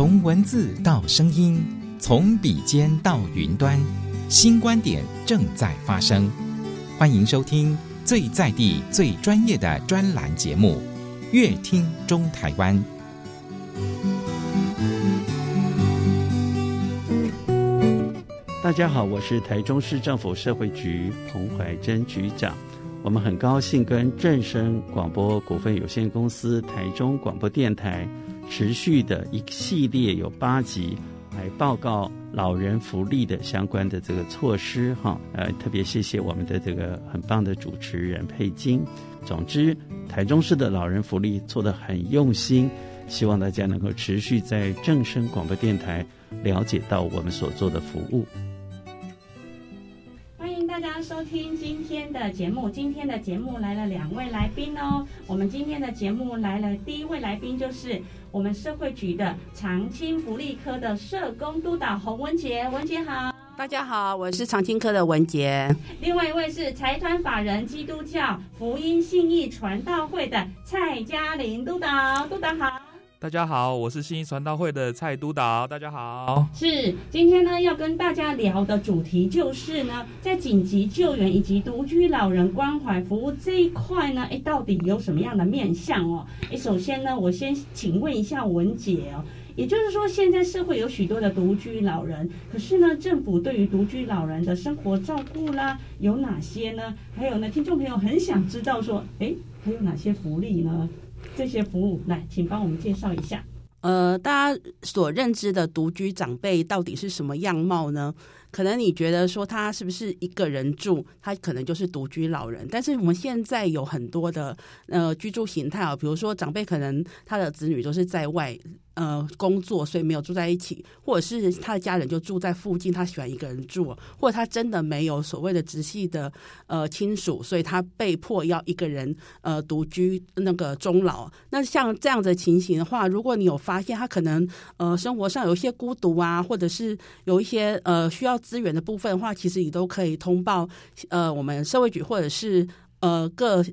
从文字到声音，从笔尖到云端，新观点正在发生。欢迎收听最在地、最专业的专栏节目《乐听中台湾》。大家好，我是台中市政府社会局彭怀珍局长。我们很高兴跟正声广播股份有限公司、台中广播电台持续的一系列有八集来报告老人福利的相关的这个措施哈。呃，特别谢谢我们的这个很棒的主持人佩金。总之，台中市的老人福利做得很用心，希望大家能够持续在正声广播电台了解到我们所做的服务。收听今天的节目，今天的节目来了两位来宾哦。我们今天的节目来了第一位来宾就是我们社会局的长青福利科的社工督导洪文杰，文杰好。大家好，我是长青科的文杰。另外一位是财团法人基督教福音信义传道会的蔡嘉玲督导，督导好。大家好，我是信义传道会的蔡督导。大家好，是今天呢要跟大家聊的主题就是呢，在紧急救援以及独居老人关怀服务这一块呢，诶，到底有什么样的面向哦？诶，首先呢，我先请问一下文姐哦，也就是说，现在社会有许多的独居老人，可是呢，政府对于独居老人的生活照顾啦，有哪些呢？还有呢，听众朋友很想知道说，诶，还有哪些福利呢？这些服务，来，请帮我们介绍一下。呃，大家所认知的独居长辈到底是什么样貌呢？可能你觉得说他是不是一个人住，他可能就是独居老人。但是我们现在有很多的呃居住形态啊，比如说长辈可能他的子女都是在外。呃，工作所以没有住在一起，或者是他的家人就住在附近，他喜欢一个人住，或者他真的没有所谓的直系的呃亲属，所以他被迫要一个人呃独居那个终老。那像这样的情形的话，如果你有发现他可能呃生活上有一些孤独啊，或者是有一些呃需要资源的部分的话，其实你都可以通报呃我们社会局或者是呃各。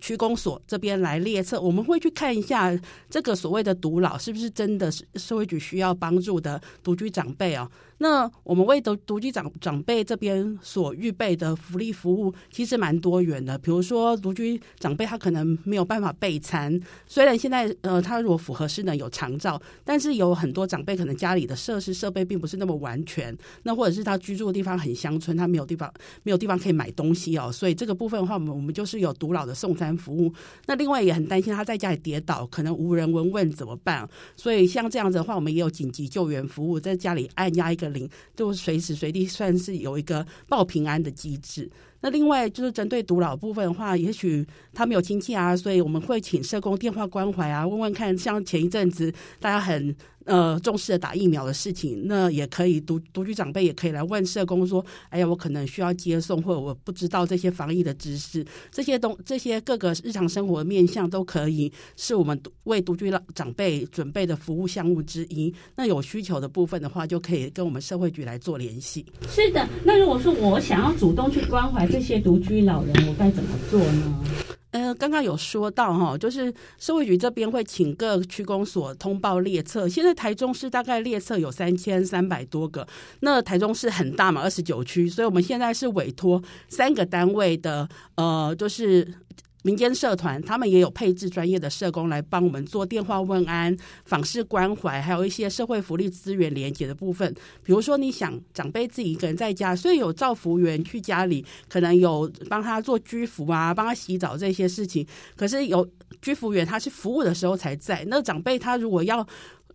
区公所这边来列册，我们会去看一下这个所谓的独老是不是真的是社会局需要帮助的独居长辈哦。那我们为独独居长长辈这边所预备的福利服务，其实蛮多元的。比如说，独居长辈他可能没有办法备餐，虽然现在呃他如果符合适能有长照，但是有很多长辈可能家里的设施设备并不是那么完全，那或者是他居住的地方很乡村，他没有地方没有地方可以买东西哦，所以这个部分的话，我们我们就是有独老的送餐服务。那另外也很担心他在家里跌倒，可能无人闻问怎么办？所以像这样子的话，我们也有紧急救援服务，在家里按压一个。零就随时随地算是有一个报平安的机制。那另外就是针对独老部分的话，也许他没有亲戚啊，所以我们会请社工电话关怀啊，问问看，像前一阵子大家很。呃，重视的打疫苗的事情，那也可以独独居长辈也可以来问社工说：“哎呀，我可能需要接送，或者我不知道这些防疫的知识，这些东这些各个日常生活面向都可以是我们为独居老长辈准备的服务项目之一。那有需求的部分的话，就可以跟我们社会局来做联系。是的，那如果说我想要主动去关怀这些独居老人，我该怎么做呢？呃，刚刚有说到哈，就是社会局这边会请各区公所通报列册。现在台中市大概列册有三千三百多个，那台中市很大嘛，二十九区，所以我们现在是委托三个单位的，呃，就是。民间社团，他们也有配置专业的社工来帮我们做电话问安、访视关怀，还有一些社会福利资源连接的部分。比如说，你想长辈自己一个人在家，所以有照服员去家里，可能有帮他做居服啊，帮他洗澡这些事情。可是有居服员他是服务的时候才在，那长辈他如果要。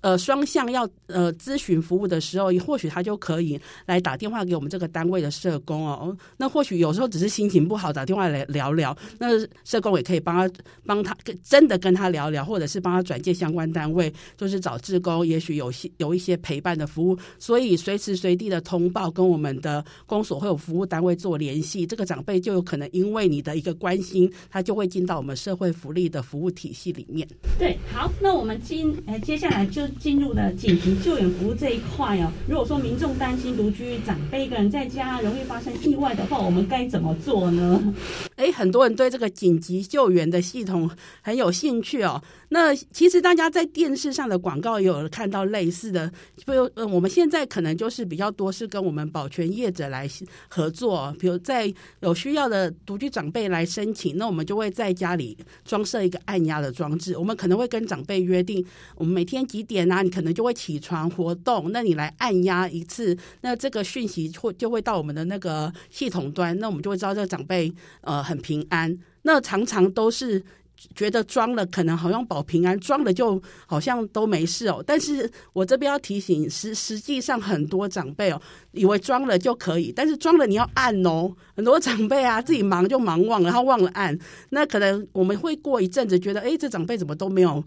呃，双向要呃咨询服务的时候，或许他就可以来打电话给我们这个单位的社工哦。那或许有时候只是心情不好，打电话来聊聊，那社工也可以帮他帮他跟真的跟他聊聊，或者是帮他转介相关单位，就是找志工，也许有些有一些陪伴的服务。所以随时随地的通报，跟我们的公所会有服务单位做联系，这个长辈就有可能因为你的一个关心，他就会进到我们社会福利的服务体系里面。对，好，那我们今呃接下来就。进入了紧急救援服务这一块哦。如果说民众担心独居长辈一个人在家容易发生意外的话，我们该怎么做呢？诶，很多人对这个紧急救援的系统很有兴趣哦。那其实大家在电视上的广告也有看到类似的，比如呃，我们现在可能就是比较多是跟我们保全业者来合作，比如在有需要的独居长辈来申请，那我们就会在家里装设一个按压的装置，我们可能会跟长辈约定，我们每天几点那，你可能就会起床活动，那你来按压一次，那这个讯息会就会到我们的那个系统端，那我们就会知道这个长辈呃很平安，那常常都是。觉得装了可能好像保平安，装了就好像都没事哦。但是我这边要提醒，实实际上很多长辈哦，以为装了就可以，但是装了你要按哦。很多长辈啊，自己忙就忙忘了，然后忘了按。那可能我们会过一阵子觉得，哎，这长辈怎么都没有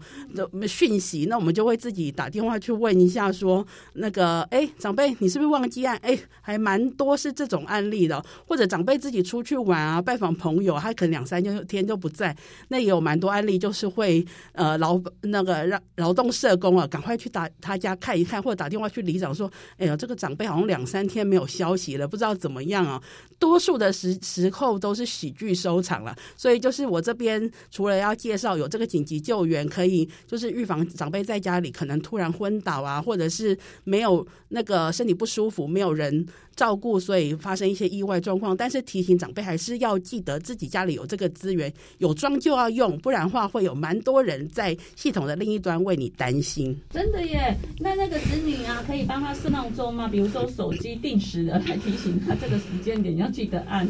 讯息？那我们就会自己打电话去问一下，说那个，哎，长辈你是不是忘记按？哎，还蛮多是这种案例的，或者长辈自己出去玩啊，拜访朋友，他可能两三天就不在，那也有。蛮多案例就是会呃劳那个让劳动社工啊，赶快去打他家看一看，或者打电话去里长说，哎呀，这个长辈好像两三天没有消息了，不知道怎么样啊。多数的时时候都是喜剧收场了，所以就是我这边除了要介绍有这个紧急救援，可以就是预防长辈在家里可能突然昏倒啊，或者是没有那个身体不舒服，没有人照顾，所以发生一些意外状况。但是提醒长辈还是要记得自己家里有这个资源，有装就要用，不然的话会有蛮多人在系统的另一端为你担心。真的耶？那那个子女啊，可以帮他设闹钟吗？比如说手机定时的来提醒他这个时间点要。记得按，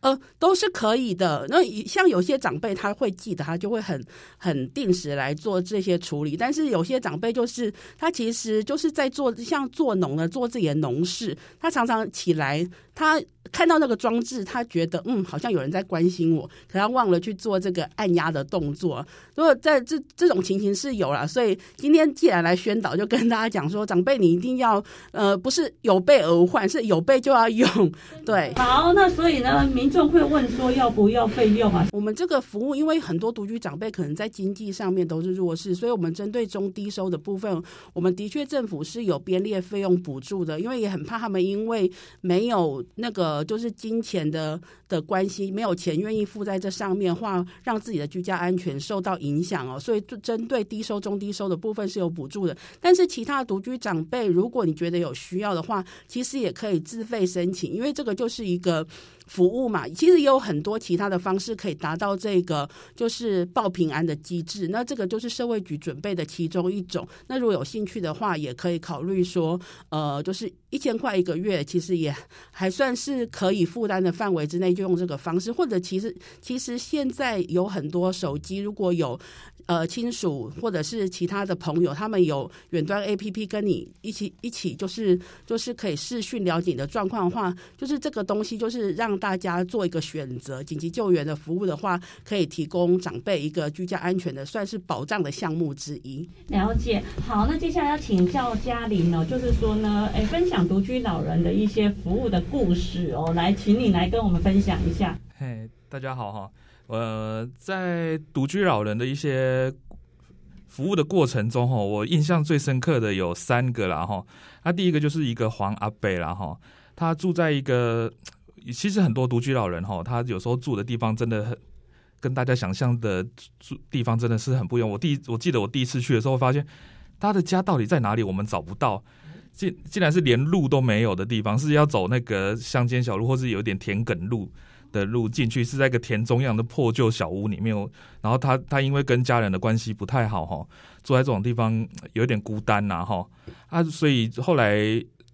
呃，都是可以的。那像有些长辈他会记得，他就会很很定时来做这些处理。但是有些长辈就是他其实就是在做像做农的做自己的农事，他常常起来他。看到那个装置，他觉得嗯，好像有人在关心我，可他忘了去做这个按压的动作。如果在这这种情形是有了，所以今天既然来宣导，就跟大家讲说，长辈你一定要呃，不是有备而无患，是有备就要用。对，好，那所以呢，民众会问说要不要费用啊？我们这个服务，因为很多独居长辈可能在经济上面都是弱势，所以我们针对中低收的部分，我们的确政府是有编列费用补助的，因为也很怕他们因为没有那个。就是金钱的的关系，没有钱愿意付在这上面，话让自己的居家安全受到影响哦。所以，针对低收、中低收的部分是有补助的。但是，其他独居长辈，如果你觉得有需要的话，其实也可以自费申请，因为这个就是一个。服务嘛，其实也有很多其他的方式可以达到这个就是报平安的机制。那这个就是社会局准备的其中一种。那如果有兴趣的话，也可以考虑说，呃，就是一千块一个月，其实也还算是可以负担的范围之内，就用这个方式。或者其实其实现在有很多手机，如果有。呃，亲属或者是其他的朋友，他们有远端 APP 跟你一起一起，就是就是可以视讯了解你的状况的话，就是这个东西就是让大家做一个选择。紧急救援的服务的话，可以提供长辈一个居家安全的，算是保障的项目之一。了解。好，那接下来要请教嘉玲哦，就是说呢，哎，分享独居老人的一些服务的故事哦，来，请你来跟我们分享一下。嘿，大家好哈。呃，在独居老人的一些服务的过程中，哈，我印象最深刻的有三个啦，哈。那第一个就是一个黄阿伯啦，哈，他住在一个，其实很多独居老人，哈，他有时候住的地方真的很跟大家想象的住地方真的是很不一样。我第我记得我第一次去的时候，发现他的家到底在哪里，我们找不到，竟竟然是连路都没有的地方，是要走那个乡间小路，或是有一点田埂路。的路进去是在一个田中央的破旧小屋里面，然后他他因为跟家人的关系不太好哈，住在这种地方有点孤单呐哈啊，所以后来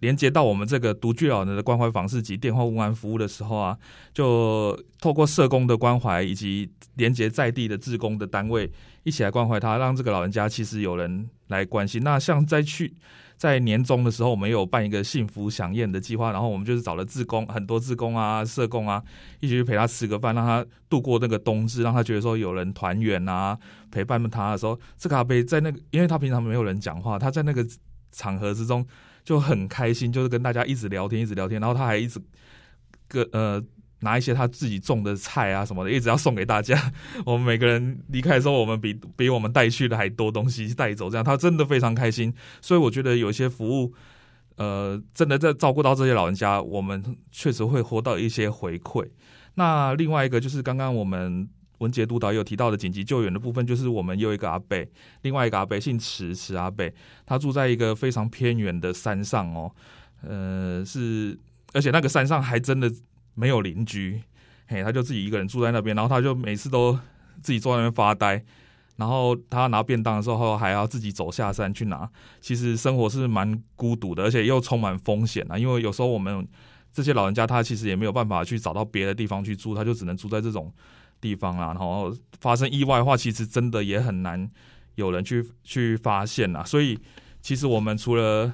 连接到我们这个独居老人的关怀访视及电话问安服务的时候啊，就透过社工的关怀以及连接在地的志工的单位一起来关怀他，让这个老人家其实有人来关心。那像在去。在年终的时候，我们有办一个幸福饗宴的计划，然后我们就是找了志工，很多志工啊、社工啊，一起去陪他吃个饭，让他度过那个冬至，让他觉得说有人团圆啊，陪伴他的时候，这个阿伯在那个，因为他平常没有人讲话，他在那个场合之中就很开心，就是跟大家一直聊天，一直聊天，然后他还一直跟呃拿一些他自己种的菜啊什么的，一直要送给大家。我们每个人离开的时候，我们比比我们带去的还多东西带走，这样他真的非常开心。所以我觉得有些服务，呃，真的在照顾到这些老人家，我们确实会获到一些回馈。那另外一个就是刚刚我们文杰督导有提到的紧急救援的部分，就是我们有一个阿伯，另外一个阿伯姓池，池阿伯，他住在一个非常偏远的山上哦，呃，是而且那个山上还真的。没有邻居，嘿，他就自己一个人住在那边，然后他就每次都自己坐在那边发呆，然后他拿便当的时候还要自己走下山去拿。其实生活是蛮孤独的，而且又充满风险啊。因为有时候我们这些老人家他其实也没有办法去找到别的地方去住，他就只能住在这种地方啊。然后发生意外的话，其实真的也很难有人去去发现啊。所以其实我们除了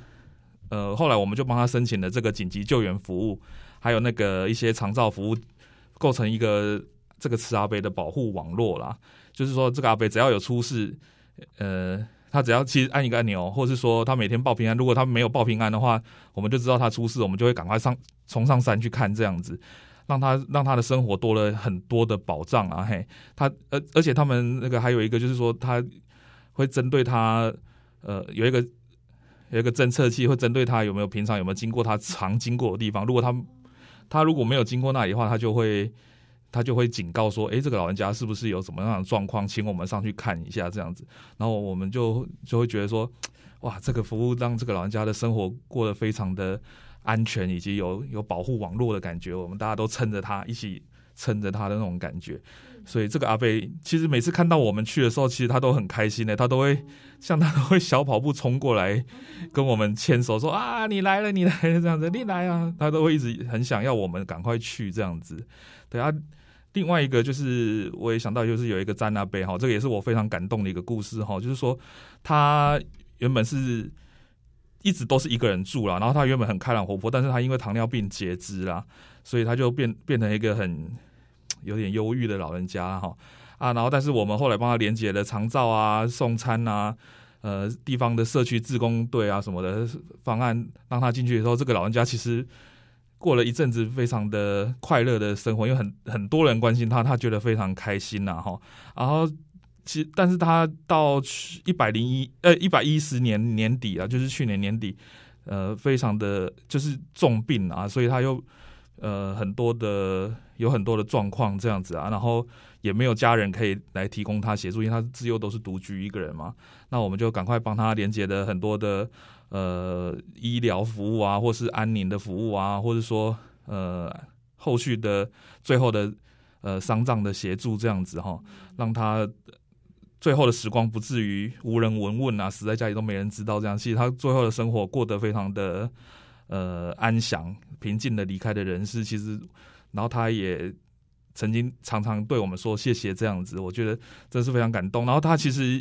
呃，后来我们就帮他申请了这个紧急救援服务。还有那个一些长照服务，构成一个这个慈阿伯的保护网络啦。就是说，这个阿伯只要有出事，呃，他只要其实按一个按钮，或是说他每天报平安。如果他没有报平安的话，我们就知道他出事，我们就会赶快上冲上山去看，这样子让他让他的生活多了很多的保障啊。嘿，他而而且他们那个还有一个就是说，他会针对他呃有一个有一个侦测器，会针对他有没有平常有没有经过他常经过的地方，如果他他如果没有经过那里的话，他就会他就会警告说：“诶，这个老人家是不是有什么样的状况？请我们上去看一下，这样子。”然后我们就就会觉得说：“哇，这个服务让这个老人家的生活过得非常的安全，以及有有保护网络的感觉。我们大家都撑着他，一起撑着他的那种感觉。”所以这个阿贝其实每次看到我们去的时候，其实他都很开心的，他都会像他都会小跑步冲过来跟我们牵手说啊，你来了，你来了这样子，你来啊，他都会一直很想要我们赶快去这样子。对啊，另外一个就是我也想到，就是有一个詹阿贝哈，这个也是我非常感动的一个故事哈，就是说他原本是一直都是一个人住啦，然后他原本很开朗活泼，但是他因为糖尿病截肢啦，所以他就变变成一个很。有点忧郁的老人家哈啊，然后但是我们后来帮他连接了长照啊、送餐啊、呃地方的社区志工队啊什么的方案，让他进去的时候，这个老人家其实过了一阵子非常的快乐的生活，因为很很多人关心他，他觉得非常开心呐哈。然后其实但是他到一百零一呃一百一十年年底啊，就是去年年底，呃非常的就是重病啊，所以他又。呃，很多的有很多的状况这样子啊，然后也没有家人可以来提供他协助，因为他自幼都是独居一个人嘛。那我们就赶快帮他连接的很多的呃医疗服务啊，或是安宁的服务啊，或者说呃后续的最后的呃丧葬的协助这样子哈，让他最后的时光不至于无人闻问啊，死在家里都没人知道这样。其实他最后的生活过得非常的。呃，安详、平静的离开的人是其实，然后他也曾经常常对我们说谢谢这样子，我觉得真是非常感动。然后他其实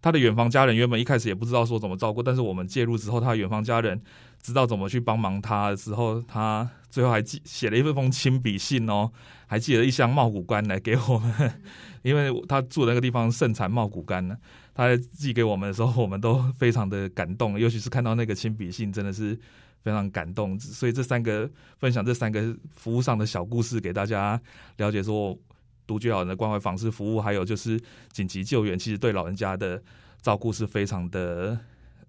他的远房家人原本一开始也不知道说怎么照顾，但是我们介入之后，他远房家人知道怎么去帮忙他之后，他最后还寄写了一封亲笔信哦，还寄了一箱茂谷柑来给我们，因为他住的那个地方盛产茂谷柑呢，他寄给我们的时候，我们都非常的感动，尤其是看到那个亲笔信，真的是。非常感动，所以这三个分享这三个服务上的小故事给大家了解，说独居老人的关怀访视服务，还有就是紧急救援，其实对老人家的照顾是非常的。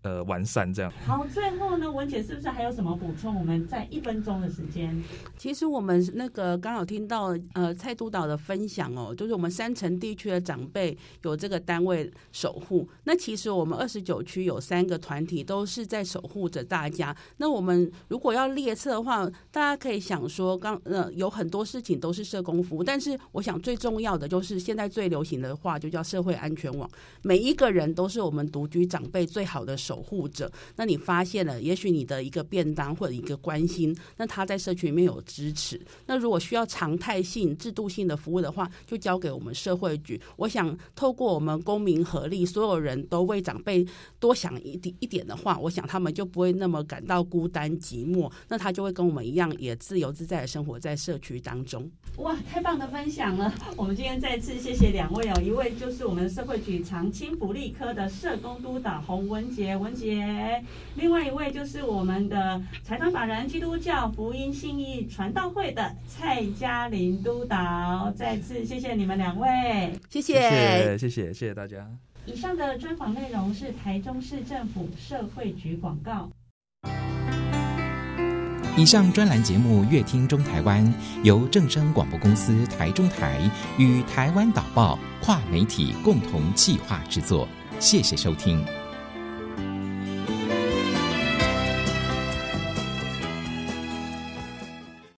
呃，完善这样。好，最后呢，文姐是不是还有什么补充？我们在一分钟的时间。其实我们那个刚好听到呃蔡督导的分享哦，就是我们山城地区的长辈有这个单位守护。那其实我们二十九区有三个团体都是在守护着大家。那我们如果要列册的话，大家可以想说，刚呃有很多事情都是社工服务，但是我想最重要的就是现在最流行的话就叫社会安全网。每一个人都是我们独居长辈最好的。守护者，那你发现了，也许你的一个便当或者一个关心，那他在社区里面有支持。那如果需要常态性、制度性的服务的话，就交给我们社会局。我想透过我们公民合力，所有人都为长辈多想一一点的话，我想他们就不会那么感到孤单寂寞。那他就会跟我们一样，也自由自在的生活在社区当中。哇，太棒的分享了！我们今天再次谢谢两位哦，一位就是我们社会局长青福利科的社工督导洪文杰。文杰，另外一位就是我们的财团法人基督教福音信义传道会的蔡嘉玲督导。再次谢谢你们两位，谢谢，谢谢，谢谢，大家。以上的专访内容是台中市政府社会局广告。以上专栏节目《乐听中台湾》由正声广播公司台中台与台湾导报跨媒体共同企划制作，谢谢收听。